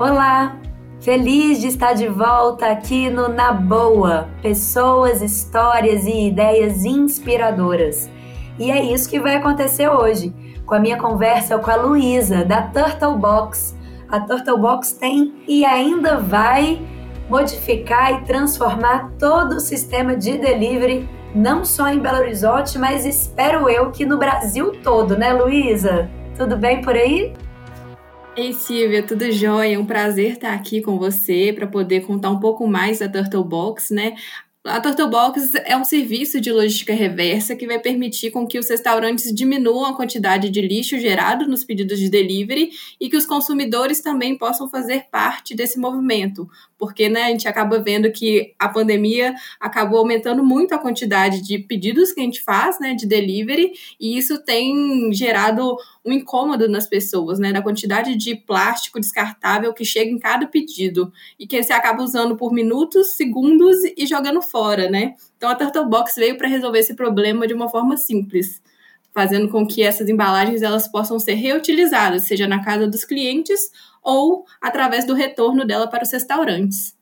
Olá! Feliz de estar de volta aqui no Na Boa pessoas, histórias e ideias inspiradoras. E é isso que vai acontecer hoje, com a minha conversa com a Luísa, da Turtle Box. A Turtle Box tem e ainda vai modificar e transformar todo o sistema de delivery, não só em Belo Horizonte, mas espero eu que no Brasil todo, né, Luísa? Tudo bem por aí? Ei, Silvia, tudo jóia? Um prazer estar aqui com você para poder contar um pouco mais da Turtle Box, né? A Turtle Box é um serviço de logística reversa que vai permitir com que os restaurantes diminuam a quantidade de lixo gerado nos pedidos de delivery e que os consumidores também possam fazer parte desse movimento, porque né, a gente acaba vendo que a pandemia acabou aumentando muito a quantidade de pedidos que a gente faz né, de delivery, e isso tem gerado um incômodo nas pessoas, né, da quantidade de plástico descartável que chega em cada pedido, e que você acaba usando por minutos, segundos e jogando fora, né? Então a Turtle Box veio para resolver esse problema de uma forma simples fazendo com que essas embalagens elas possam ser reutilizadas, seja na casa dos clientes ou através do retorno dela para os restaurantes.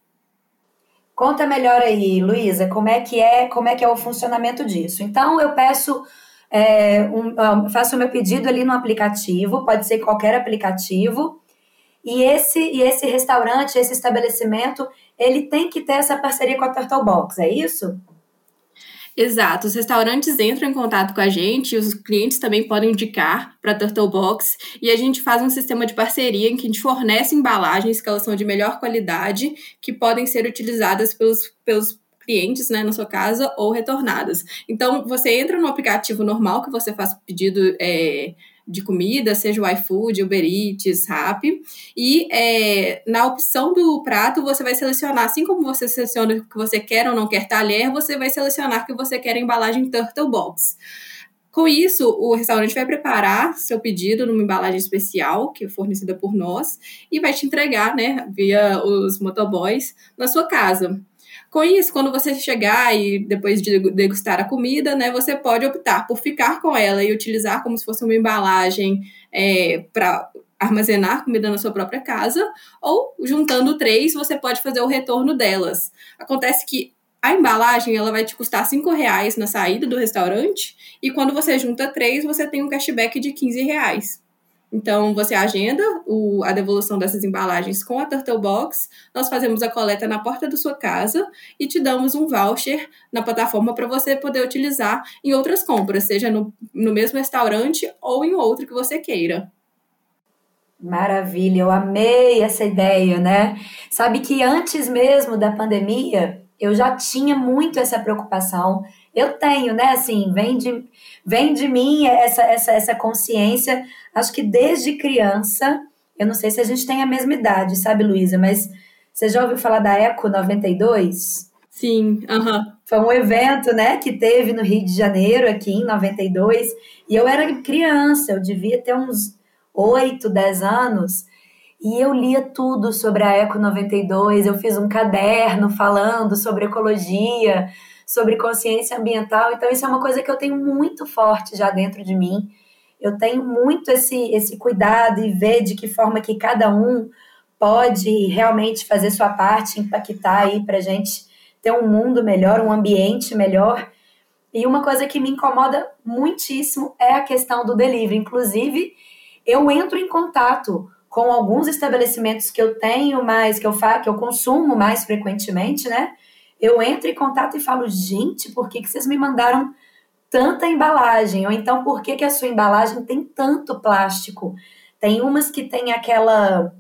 Conta melhor aí, Luísa, como é que é, como é que é o funcionamento disso. Então eu peço, é, um, faço o meu pedido ali no aplicativo, pode ser qualquer aplicativo, e esse e esse restaurante, esse estabelecimento, ele tem que ter essa parceria com a Turtle Box, é isso? Exato, os restaurantes entram em contato com a gente, os clientes também podem indicar para a Turtle Box e a gente faz um sistema de parceria em que a gente fornece embalagens que elas são de melhor qualidade, que podem ser utilizadas pelos, pelos clientes, né, na sua casa ou retornadas. Então, você entra no aplicativo normal que você faz pedido é, de comida, seja o iFood, Uber Eats, Rappi, e é, na opção do prato você vai selecionar, assim como você seleciona o que você quer ou não quer talher, você vai selecionar que você quer a embalagem Turtle Box. Com isso, o restaurante vai preparar seu pedido numa embalagem especial, que é fornecida por nós, e vai te entregar, né, via os motoboys, na sua casa. Com isso, quando você chegar e depois de degustar a comida, né, você pode optar por ficar com ela e utilizar como se fosse uma embalagem é, para armazenar comida na sua própria casa, ou juntando três, você pode fazer o retorno delas. Acontece que a embalagem ela vai te custar cinco reais na saída do restaurante e quando você junta três, você tem um cashback de 15 reais. Então, você agenda o, a devolução dessas embalagens com a Turtle Box, nós fazemos a coleta na porta da sua casa e te damos um voucher na plataforma para você poder utilizar em outras compras, seja no, no mesmo restaurante ou em outro que você queira. Maravilha, eu amei essa ideia, né? Sabe que antes mesmo da pandemia, eu já tinha muito essa preocupação. Eu tenho, né? Assim, vem de, vem de mim essa, essa, essa consciência Acho que desde criança, eu não sei se a gente tem a mesma idade, sabe, Luísa? Mas você já ouviu falar da Eco 92? Sim, aham. Uhum. Foi um evento, né, que teve no Rio de Janeiro, aqui em 92, e eu era criança, eu devia ter uns 8, 10 anos, e eu lia tudo sobre a Eco 92, eu fiz um caderno falando sobre ecologia, sobre consciência ambiental, então isso é uma coisa que eu tenho muito forte já dentro de mim, eu tenho muito esse, esse cuidado e ver de que forma que cada um pode realmente fazer sua parte, impactar aí para gente ter um mundo melhor, um ambiente melhor. E uma coisa que me incomoda muitíssimo é a questão do delivery. Inclusive, eu entro em contato com alguns estabelecimentos que eu tenho mais, que eu faço, que eu consumo mais frequentemente, né? Eu entro em contato e falo, gente, por que, que vocês me mandaram tanta embalagem? Ou então, por que, que a sua embalagem tem tanto plástico? Tem umas que tem aquela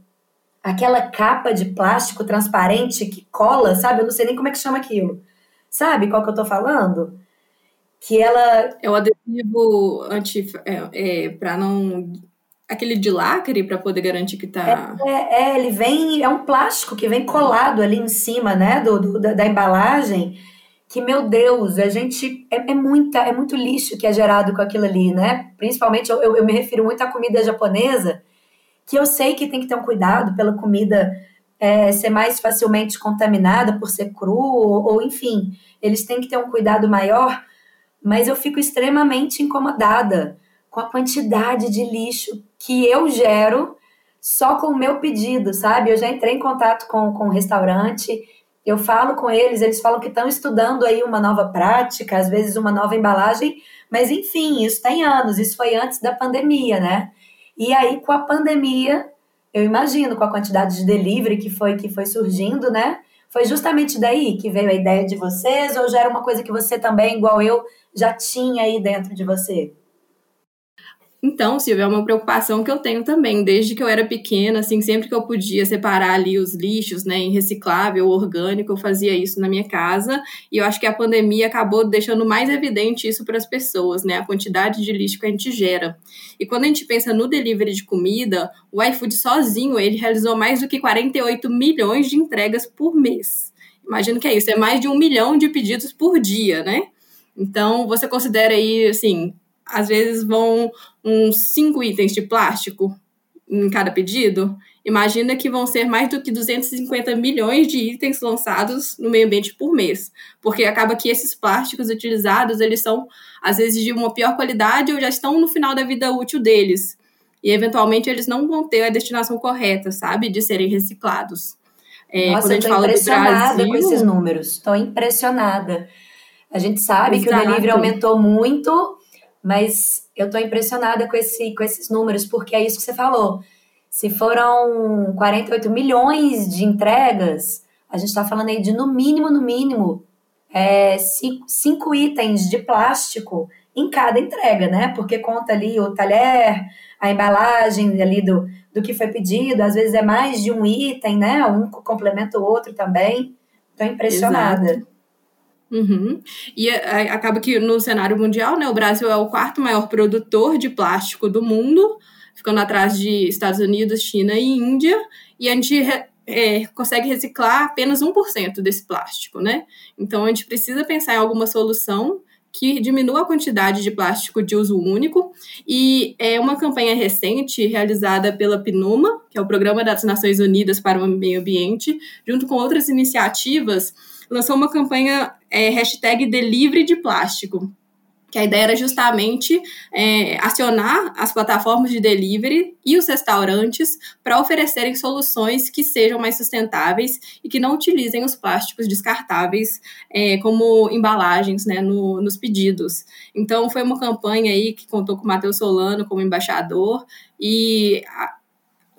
aquela capa de plástico transparente que cola, sabe? Eu não sei nem como é que chama aquilo. Sabe qual que eu tô falando? Que ela. É o adesivo anti. É, é, para não. Aquele de lacre para poder garantir que tá. É, é, é, ele vem. É um plástico que vem colado ali em cima, né? Do, do da, da embalagem que, meu Deus, a gente. É, é, muita, é muito lixo que é gerado com aquilo ali, né? Principalmente eu, eu me refiro muito à comida japonesa, que eu sei que tem que ter um cuidado pela comida é, ser mais facilmente contaminada por ser cru, ou, ou enfim, eles têm que ter um cuidado maior, mas eu fico extremamente incomodada com a quantidade de lixo que eu gero só com o meu pedido, sabe? Eu já entrei em contato com, com o restaurante, eu falo com eles, eles falam que estão estudando aí uma nova prática, às vezes uma nova embalagem, mas enfim, isso tem anos, isso foi antes da pandemia, né? E aí, com a pandemia, eu imagino, com a quantidade de delivery que foi, que foi surgindo, né? Foi justamente daí que veio a ideia de vocês, ou já era uma coisa que você também, igual eu, já tinha aí dentro de você? Então, Silvia, é uma preocupação que eu tenho também, desde que eu era pequena, assim, sempre que eu podia separar ali os lixos, né, em reciclável, orgânico, eu fazia isso na minha casa, e eu acho que a pandemia acabou deixando mais evidente isso para as pessoas, né, a quantidade de lixo que a gente gera. E quando a gente pensa no delivery de comida, o iFood sozinho, ele realizou mais do que 48 milhões de entregas por mês. Imagino que é isso, é mais de um milhão de pedidos por dia, né? Então, você considera aí, assim, às vezes vão uns cinco itens de plástico em cada pedido, imagina que vão ser mais do que 250 milhões de itens lançados no meio ambiente por mês, porque acaba que esses plásticos utilizados, eles são às vezes de uma pior qualidade ou já estão no final da vida útil deles. E eventualmente eles não vão ter a destinação correta, sabe, de serem reciclados. É, Nossa, eu tô impressionada Brasil... com esses números. Estou impressionada. A gente sabe Exato. que o delivery aumentou muito mas eu estou impressionada com, esse, com esses números, porque é isso que você falou. Se foram 48 milhões de entregas, a gente está falando aí de no mínimo, no mínimo, é, cinco, cinco itens de plástico em cada entrega, né? Porque conta ali o talher, a embalagem ali do, do que foi pedido, às vezes é mais de um item, né? Um complementa o outro também. Estou impressionada. Exato. Uhum. E a, acaba que no cenário mundial, né, o Brasil é o quarto maior produtor de plástico do mundo, ficando atrás de Estados Unidos, China e Índia, e a gente é, consegue reciclar apenas 1% desse plástico, né? Então a gente precisa pensar em alguma solução que diminua a quantidade de plástico de uso único. E é uma campanha recente realizada pela PNUMA, que é o Programa das Nações Unidas para o Meio Ambiente, junto com outras iniciativas lançou uma campanha é, hashtag Delivery de Plástico, que a ideia era justamente é, acionar as plataformas de delivery e os restaurantes para oferecerem soluções que sejam mais sustentáveis e que não utilizem os plásticos descartáveis é, como embalagens né, no, nos pedidos. Então, foi uma campanha aí que contou com o Matheus Solano como embaixador e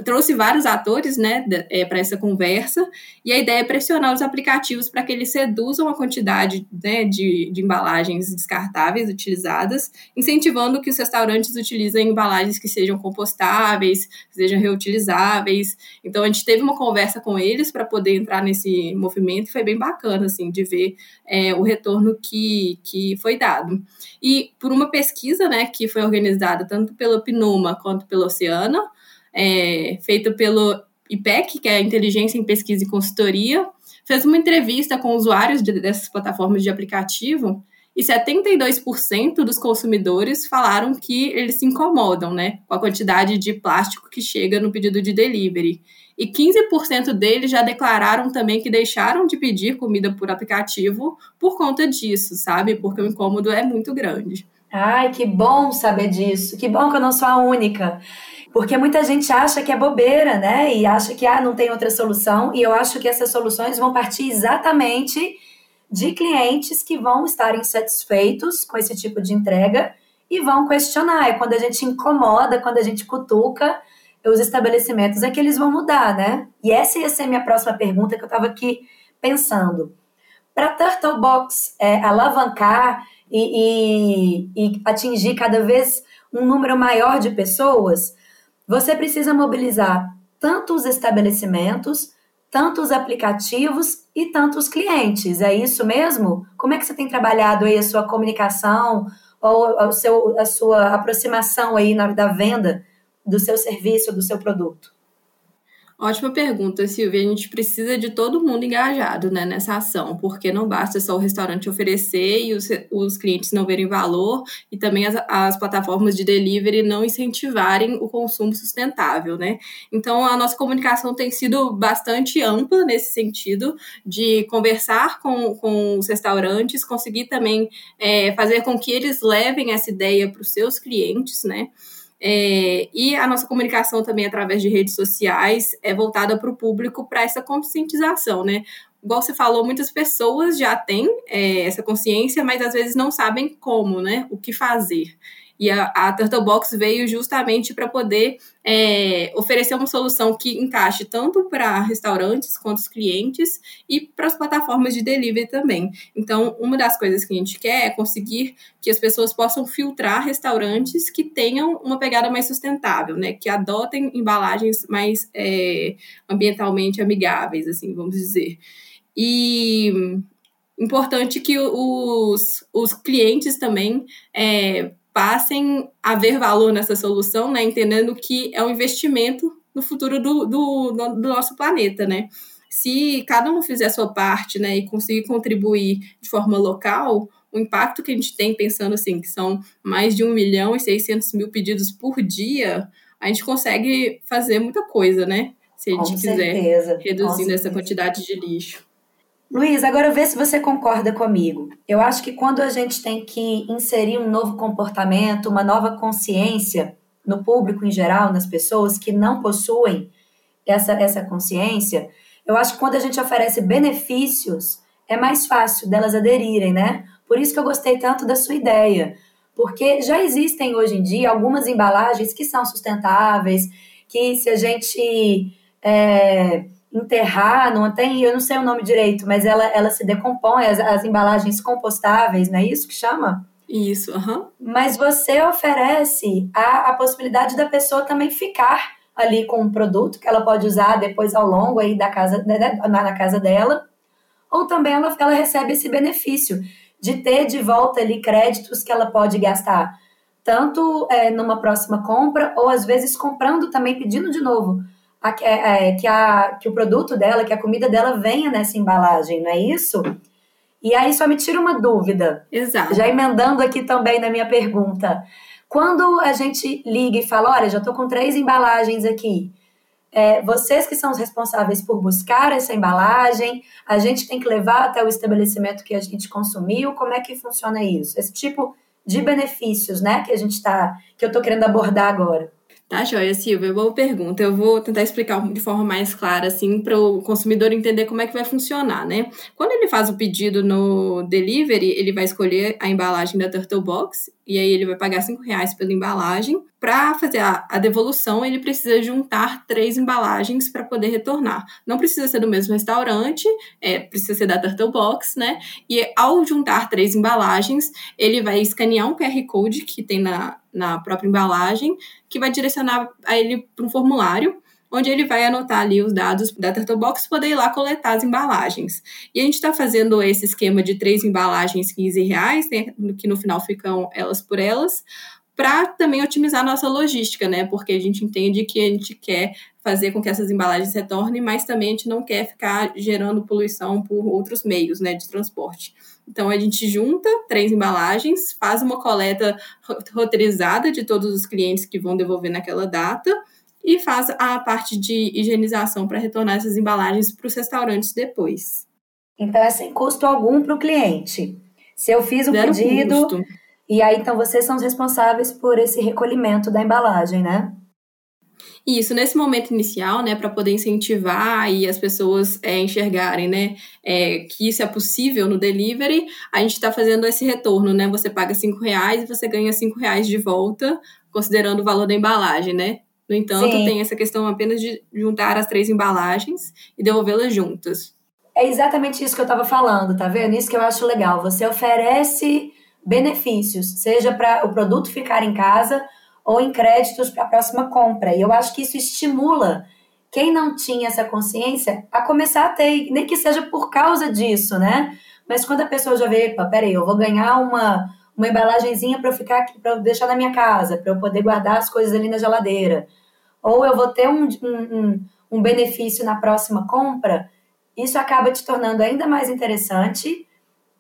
trouxe vários atores né, é, para essa conversa, e a ideia é pressionar os aplicativos para que eles reduzam a quantidade né, de, de embalagens descartáveis utilizadas, incentivando que os restaurantes utilizem embalagens que sejam compostáveis, que sejam reutilizáveis. Então, a gente teve uma conversa com eles para poder entrar nesse movimento, foi bem bacana assim, de ver é, o retorno que, que foi dado. E por uma pesquisa né, que foi organizada tanto pela Pinuma quanto pela Oceana, é, feito pelo IPEC, que é a Inteligência em Pesquisa e Consultoria, fez uma entrevista com usuários de, dessas plataformas de aplicativo e 72% dos consumidores falaram que eles se incomodam né, com a quantidade de plástico que chega no pedido de delivery. E 15% deles já declararam também que deixaram de pedir comida por aplicativo por conta disso, sabe? Porque o incômodo é muito grande. Ai, que bom saber disso. Que bom que eu não sou a única. Porque muita gente acha que é bobeira, né? E acha que ah, não tem outra solução. E eu acho que essas soluções vão partir exatamente de clientes que vão estar insatisfeitos com esse tipo de entrega e vão questionar. É quando a gente incomoda, quando a gente cutuca os estabelecimentos, é que eles vão mudar, né? E essa ia ser a minha próxima pergunta que eu estava aqui pensando. Para Turtle Box é, alavancar e, e, e atingir cada vez um número maior de pessoas, você precisa mobilizar tanto os estabelecimentos, tanto os aplicativos e tanto os clientes. É isso mesmo? Como é que você tem trabalhado aí a sua comunicação ou o seu, a sua aproximação aí na hora da venda do seu serviço, do seu produto? Ótima pergunta, Silvia. A gente precisa de todo mundo engajado né, nessa ação, porque não basta só o restaurante oferecer e os, os clientes não verem valor e também as, as plataformas de delivery não incentivarem o consumo sustentável, né? Então, a nossa comunicação tem sido bastante ampla nesse sentido, de conversar com, com os restaurantes, conseguir também é, fazer com que eles levem essa ideia para os seus clientes, né? É, e a nossa comunicação também através de redes sociais é voltada para o público para essa conscientização, né? Igual você falou, muitas pessoas já têm é, essa consciência, mas às vezes não sabem como, né? O que fazer. E a, a Turtle Box veio justamente para poder é, oferecer uma solução que encaixe tanto para restaurantes quanto os clientes e para as plataformas de delivery também. Então, uma das coisas que a gente quer é conseguir que as pessoas possam filtrar restaurantes que tenham uma pegada mais sustentável, né? Que adotem embalagens mais é, ambientalmente amigáveis, assim, vamos dizer. E importante que os, os clientes também é, passem a ver valor nessa solução, né? Entendendo que é um investimento no futuro do, do, do nosso planeta, né? Se cada um fizer a sua parte, né, e conseguir contribuir de forma local, o impacto que a gente tem, pensando assim, que são mais de 1 milhão e 600 mil pedidos por dia, a gente consegue fazer muita coisa, né? Se a gente Com quiser, certeza, reduzindo essa quantidade de lixo. Luiz, agora vê se você concorda comigo. Eu acho que quando a gente tem que inserir um novo comportamento, uma nova consciência no público em geral, nas pessoas que não possuem essa, essa consciência, eu acho que quando a gente oferece benefícios, é mais fácil delas aderirem, né? Por isso que eu gostei tanto da sua ideia. Porque já existem hoje em dia algumas embalagens que são sustentáveis, que se a gente. É, enterrar, não tem, eu não sei o nome direito, mas ela, ela se decompõe, as, as embalagens compostáveis, não é isso que chama? Isso. Uhum. Mas você oferece a, a possibilidade da pessoa também ficar ali com um produto que ela pode usar depois ao longo aí da casa, na, na casa dela, ou também ela, ela recebe esse benefício de ter de volta ali créditos que ela pode gastar, tanto é, numa próxima compra, ou às vezes comprando também, pedindo de novo a, é, é, que, a, que o produto dela, que a comida dela venha nessa embalagem, não é isso? E aí só me tira uma dúvida. Exato. Já emendando aqui também na minha pergunta. Quando a gente liga e fala, olha, já estou com três embalagens aqui, é, vocês que são os responsáveis por buscar essa embalagem, a gente tem que levar até o estabelecimento que a gente consumiu, como é que funciona isso? Esse tipo de benefícios, né, que a gente está, que eu estou querendo abordar agora. Tá, joia, Silvia? Boa pergunta. Eu vou tentar explicar de forma mais clara, assim, para o consumidor entender como é que vai funcionar, né? Quando ele faz o pedido no delivery, ele vai escolher a embalagem da Turtle Box e aí ele vai pagar cinco reais pela embalagem. Para fazer a, a, devolução, ele precisa juntar três embalagens para poder retornar. Não precisa ser do mesmo restaurante, é, precisa ser da Turtle Box, né? E ao juntar três embalagens, ele vai escanear um QR Code que tem na, na própria embalagem, que vai direcionar a ele para um formulário onde ele vai anotar ali os dados da Turtle Box poder ir lá coletar as embalagens. E a gente está fazendo esse esquema de três embalagens 15 reais, né, que no final ficam elas por elas, para também otimizar nossa logística, né? Porque a gente entende que a gente quer fazer com que essas embalagens retornem, mas também a gente não quer ficar gerando poluição por outros meios, né, de transporte. Então a gente junta três embalagens, faz uma coleta roteirizada de todos os clientes que vão devolver naquela data e faz a parte de higienização para retornar essas embalagens para os restaurantes depois. Então é sem custo algum para o cliente. Se eu fiz o Zero pedido, custo. E aí então vocês são os responsáveis por esse recolhimento da embalagem, né? Isso, nesse momento inicial, né, para poder incentivar e as pessoas é, enxergarem, né, é, que isso é possível no delivery, a gente está fazendo esse retorno, né, você paga cinco reais e você ganha cinco reais de volta, considerando o valor da embalagem, né. No entanto, Sim. tem essa questão apenas de juntar as três embalagens e devolvê-las juntas. É exatamente isso que eu estava falando, tá vendo? Isso que eu acho legal. Você oferece benefícios, seja para o produto ficar em casa ou em créditos para a próxima compra. E eu acho que isso estimula quem não tinha essa consciência a começar a ter, nem que seja por causa disso, né? Mas quando a pessoa já vê, peraí, eu vou ganhar uma, uma embalagenzinha para eu ficar para deixar na minha casa, para eu poder guardar as coisas ali na geladeira. Ou eu vou ter um, um, um benefício na próxima compra, isso acaba te tornando ainda mais interessante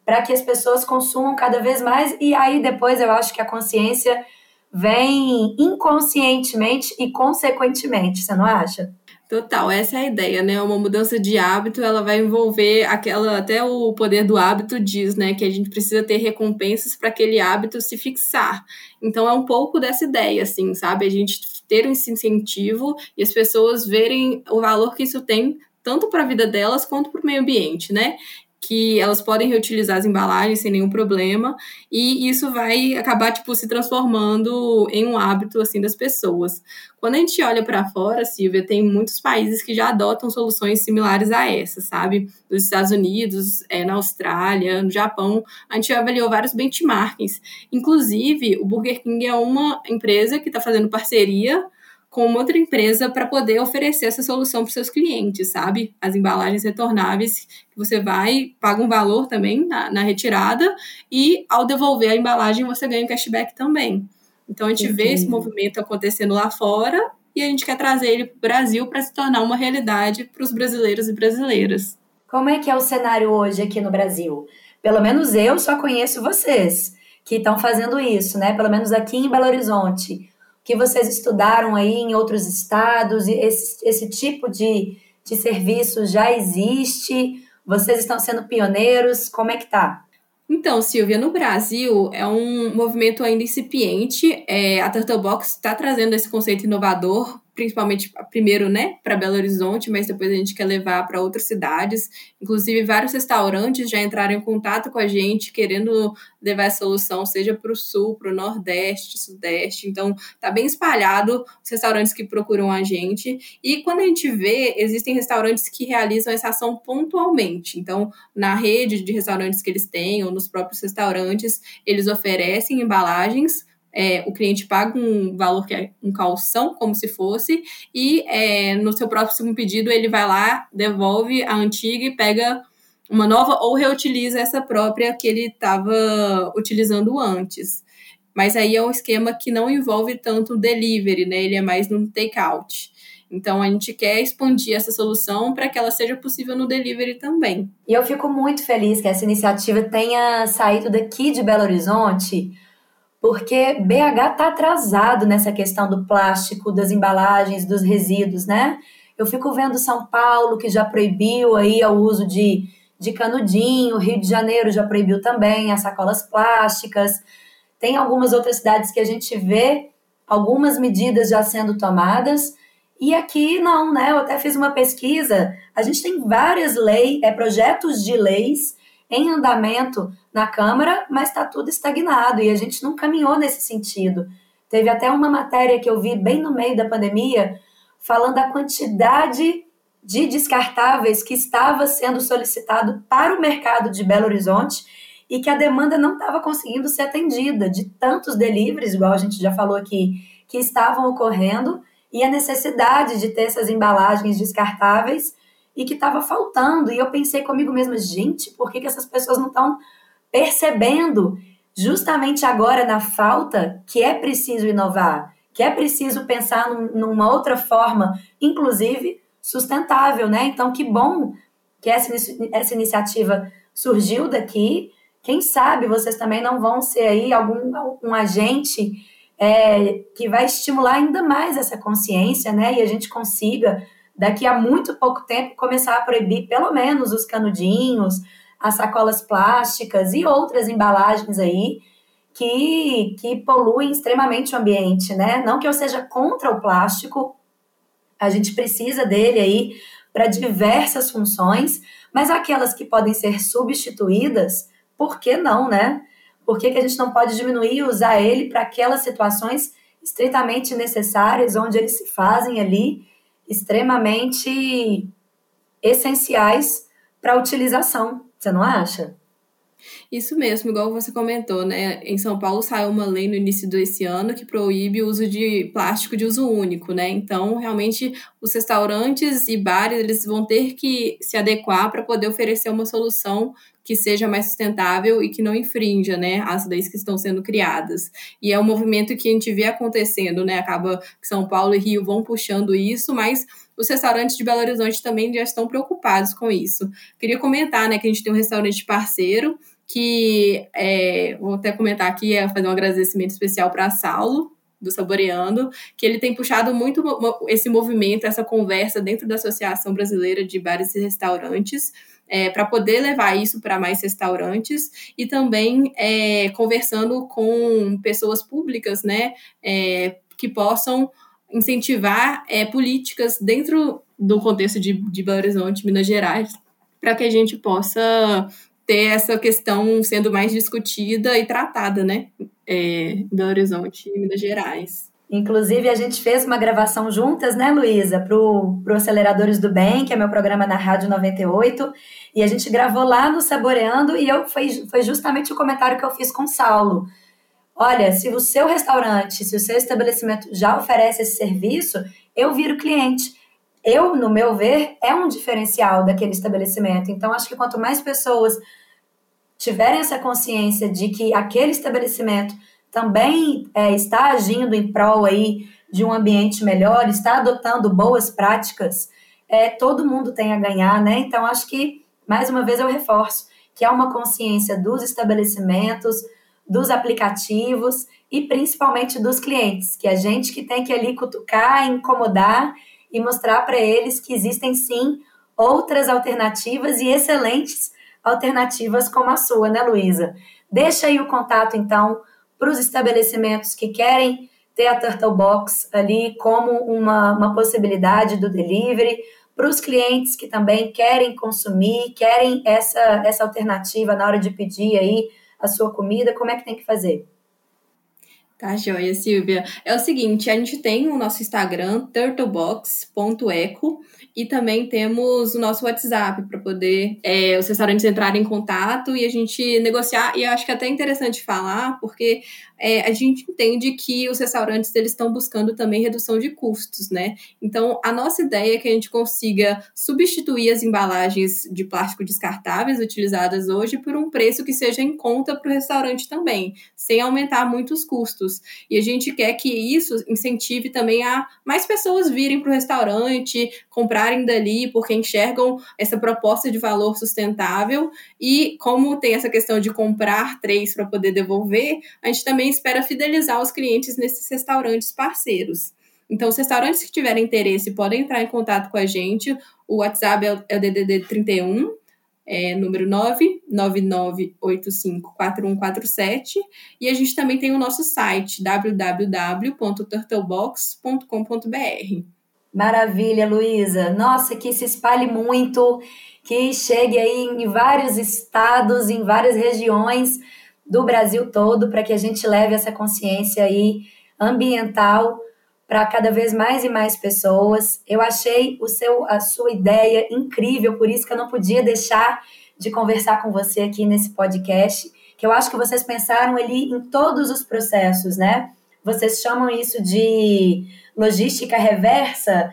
para que as pessoas consumam cada vez mais. E aí depois eu acho que a consciência vem inconscientemente e consequentemente, você não acha? Total, essa é a ideia, né? Uma mudança de hábito, ela vai envolver aquela, até o poder do hábito diz, né, que a gente precisa ter recompensas para aquele hábito se fixar. Então é um pouco dessa ideia, assim, sabe? A gente ter esse incentivo e as pessoas verem o valor que isso tem tanto para a vida delas quanto para o meio ambiente, né? Que elas podem reutilizar as embalagens sem nenhum problema e isso vai acabar tipo se transformando em um hábito assim das pessoas. Quando a gente olha para fora, Silvia, tem muitos países que já adotam soluções similares a essa, sabe? Nos Estados Unidos, é, na Austrália, no Japão, a gente avaliou vários benchmarkings. Inclusive, o Burger King é uma empresa que está fazendo parceria com uma outra empresa para poder oferecer essa solução para os seus clientes, sabe? As embalagens retornáveis, que você vai, paga um valor também na, na, retirada e ao devolver a embalagem você ganha um cashback também. Então a gente Entendi. vê esse movimento acontecendo lá fora e a gente quer trazer ele para o Brasil para se tornar uma realidade para os brasileiros e brasileiras. Como é que é o cenário hoje aqui no Brasil? Pelo menos eu só conheço vocês que estão fazendo isso, né? Pelo menos aqui em Belo Horizonte que vocês estudaram aí em outros estados, esse, esse tipo de, de serviço já existe? Vocês estão sendo pioneiros? Como é que tá? Então, Silvia, no Brasil é um movimento ainda incipiente. É, a Turtle Box está trazendo esse conceito inovador principalmente primeiro, né, para Belo Horizonte, mas depois a gente quer levar para outras cidades. Inclusive, vários restaurantes já entraram em contato com a gente, querendo levar essa solução, seja para o sul, para o nordeste, sudeste. Então, tá bem espalhado os restaurantes que procuram a gente. E quando a gente vê, existem restaurantes que realizam essa ação pontualmente. Então, na rede de restaurantes que eles têm, ou nos próprios restaurantes, eles oferecem embalagens é, o cliente paga um valor que é um calção, como se fosse, e é, no seu próximo pedido ele vai lá, devolve a antiga e pega uma nova ou reutiliza essa própria que ele estava utilizando antes. Mas aí é um esquema que não envolve tanto delivery, né? Ele é mais no takeout. Então a gente quer expandir essa solução para que ela seja possível no delivery também. E eu fico muito feliz que essa iniciativa tenha saído daqui de Belo Horizonte porque BH está atrasado nessa questão do plástico, das embalagens, dos resíduos, né? Eu fico vendo São Paulo, que já proibiu aí o uso de, de canudinho, Rio de Janeiro já proibiu também as sacolas plásticas. Tem algumas outras cidades que a gente vê algumas medidas já sendo tomadas, e aqui não, né? Eu até fiz uma pesquisa. A gente tem várias leis, é, projetos de leis em andamento na Câmara, mas está tudo estagnado e a gente não caminhou nesse sentido. Teve até uma matéria que eu vi bem no meio da pandemia falando da quantidade de descartáveis que estava sendo solicitado para o mercado de Belo Horizonte e que a demanda não estava conseguindo ser atendida de tantos deliveries, igual a gente já falou aqui, que estavam ocorrendo e a necessidade de ter essas embalagens descartáveis e que estava faltando. E eu pensei comigo mesma, gente, por que, que essas pessoas não estão percebendo justamente agora na falta que é preciso inovar, que é preciso pensar num, numa outra forma, inclusive sustentável, né? Então, que bom que essa, essa iniciativa surgiu daqui. Quem sabe vocês também não vão ser aí algum um agente é, que vai estimular ainda mais essa consciência, né? E a gente consiga daqui a muito pouco tempo começar a proibir pelo menos os canudinhos, as sacolas plásticas e outras embalagens aí que, que poluem extremamente o ambiente, né? Não que eu seja contra o plástico, a gente precisa dele aí para diversas funções, mas aquelas que podem ser substituídas, por que não, né? Por que, que a gente não pode diminuir e usar ele para aquelas situações estritamente necessárias, onde eles se fazem ali extremamente essenciais para a utilização, você não acha? Isso mesmo, igual você comentou, né? Em São Paulo saiu uma lei no início desse ano que proíbe o uso de plástico de uso único, né? Então, realmente, os restaurantes e bares eles vão ter que se adequar para poder oferecer uma solução que seja mais sustentável e que não infrinja, né, as leis que estão sendo criadas. E é um movimento que a gente vê acontecendo, né? Acaba que São Paulo e Rio vão puxando isso, mas os restaurantes de Belo Horizonte também já estão preocupados com isso. Queria comentar, né, que a gente tem um restaurante parceiro que é, vou até comentar aqui, é fazer um agradecimento especial para Saulo, do Saboreando, que ele tem puxado muito esse movimento, essa conversa dentro da Associação Brasileira de Bares e Restaurantes, é, para poder levar isso para mais restaurantes e também é, conversando com pessoas públicas, né, é, que possam incentivar é, políticas dentro do contexto de, de Belo Horizonte, Minas Gerais, para que a gente possa ter essa questão sendo mais discutida e tratada, né, é, em Belo Horizonte e Minas Gerais. Inclusive, a gente fez uma gravação juntas, né, Luísa, para o Aceleradores do Bem, que é meu programa na Rádio 98, e a gente gravou lá no Saboreando, e eu foi, foi justamente o comentário que eu fiz com o Saulo. Olha, se o seu restaurante, se o seu estabelecimento já oferece esse serviço, eu viro cliente. Eu, no meu ver, é um diferencial daquele estabelecimento. Então, acho que quanto mais pessoas tiverem essa consciência de que aquele estabelecimento também é, está agindo em prol aí de um ambiente melhor, está adotando boas práticas, é, todo mundo tem a ganhar, né? Então, acho que, mais uma vez, eu reforço que há uma consciência dos estabelecimentos, dos aplicativos e principalmente dos clientes, que a gente que tem que ali cutucar, incomodar e mostrar para eles que existem sim outras alternativas e excelentes alternativas como a sua, né, Luísa? Deixa aí o contato, então, para os estabelecimentos que querem ter a Turtle Box ali como uma, uma possibilidade do delivery, para os clientes que também querem consumir, querem essa, essa alternativa na hora de pedir aí a sua comida, como é que tem que fazer? Tá, joia, Silvia. É o seguinte, a gente tem o nosso Instagram, turtlebox.eco, e também temos o nosso WhatsApp para poder é, os restaurantes entrarem em contato e a gente negociar. E eu acho que é até interessante falar, porque é, a gente entende que os restaurantes eles estão buscando também redução de custos, né? Então, a nossa ideia é que a gente consiga substituir as embalagens de plástico descartáveis utilizadas hoje por um preço que seja em conta para o restaurante também, sem aumentar muito os custos. E a gente quer que isso incentive também a mais pessoas virem para o restaurante, comprarem dali, porque enxergam essa proposta de valor sustentável. E como tem essa questão de comprar três para poder devolver, a gente também espera fidelizar os clientes nesses restaurantes parceiros. Então, os restaurantes que tiverem interesse podem entrar em contato com a gente. O WhatsApp é o DDD 31, é, número 999854147. E a gente também tem o nosso site www.turtlebox.com.br. Maravilha, Luísa. Nossa, que se espalhe muito, que chegue aí em vários estados, em várias regiões do Brasil todo para que a gente leve essa consciência aí ambiental para cada vez mais e mais pessoas. Eu achei o seu, a sua ideia incrível, por isso que eu não podia deixar de conversar com você aqui nesse podcast, que eu acho que vocês pensaram ali em todos os processos, né? Vocês chamam isso de logística reversa,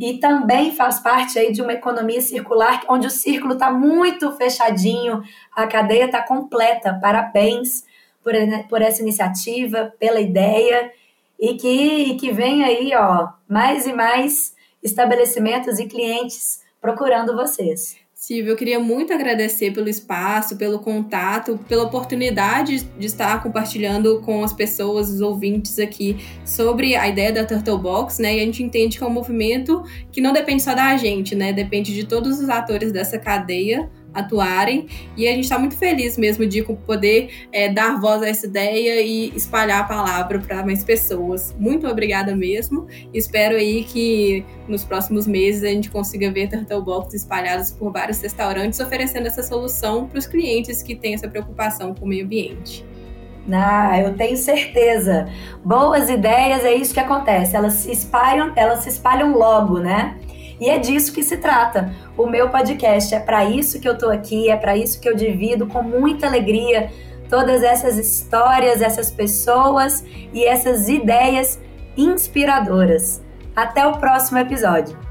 e também faz parte aí de uma economia circular, onde o círculo está muito fechadinho, a cadeia está completa. Parabéns por, por essa iniciativa, pela ideia, e que, e que vem aí ó, mais e mais estabelecimentos e clientes procurando vocês. Silvia, eu queria muito agradecer pelo espaço, pelo contato, pela oportunidade de estar compartilhando com as pessoas, os ouvintes aqui, sobre a ideia da Turtle Box, né? E a gente entende que é um movimento que não depende só da gente, né? Depende de todos os atores dessa cadeia atuarem. E a gente está muito feliz mesmo de poder é, dar voz a essa ideia e espalhar a palavra para mais pessoas. Muito obrigada mesmo. Espero aí que nos próximos meses a gente consiga ver Turtle Box espalhados por vários restaurantes oferecendo essa solução para os clientes que têm essa preocupação com o meio ambiente. Ah, eu tenho certeza. Boas ideias é isso que acontece. Elas se espalham, elas se espalham logo, né? E é disso que se trata. O meu podcast é para isso que eu tô aqui, é para isso que eu divido com muita alegria todas essas histórias, essas pessoas e essas ideias inspiradoras. Até o próximo episódio.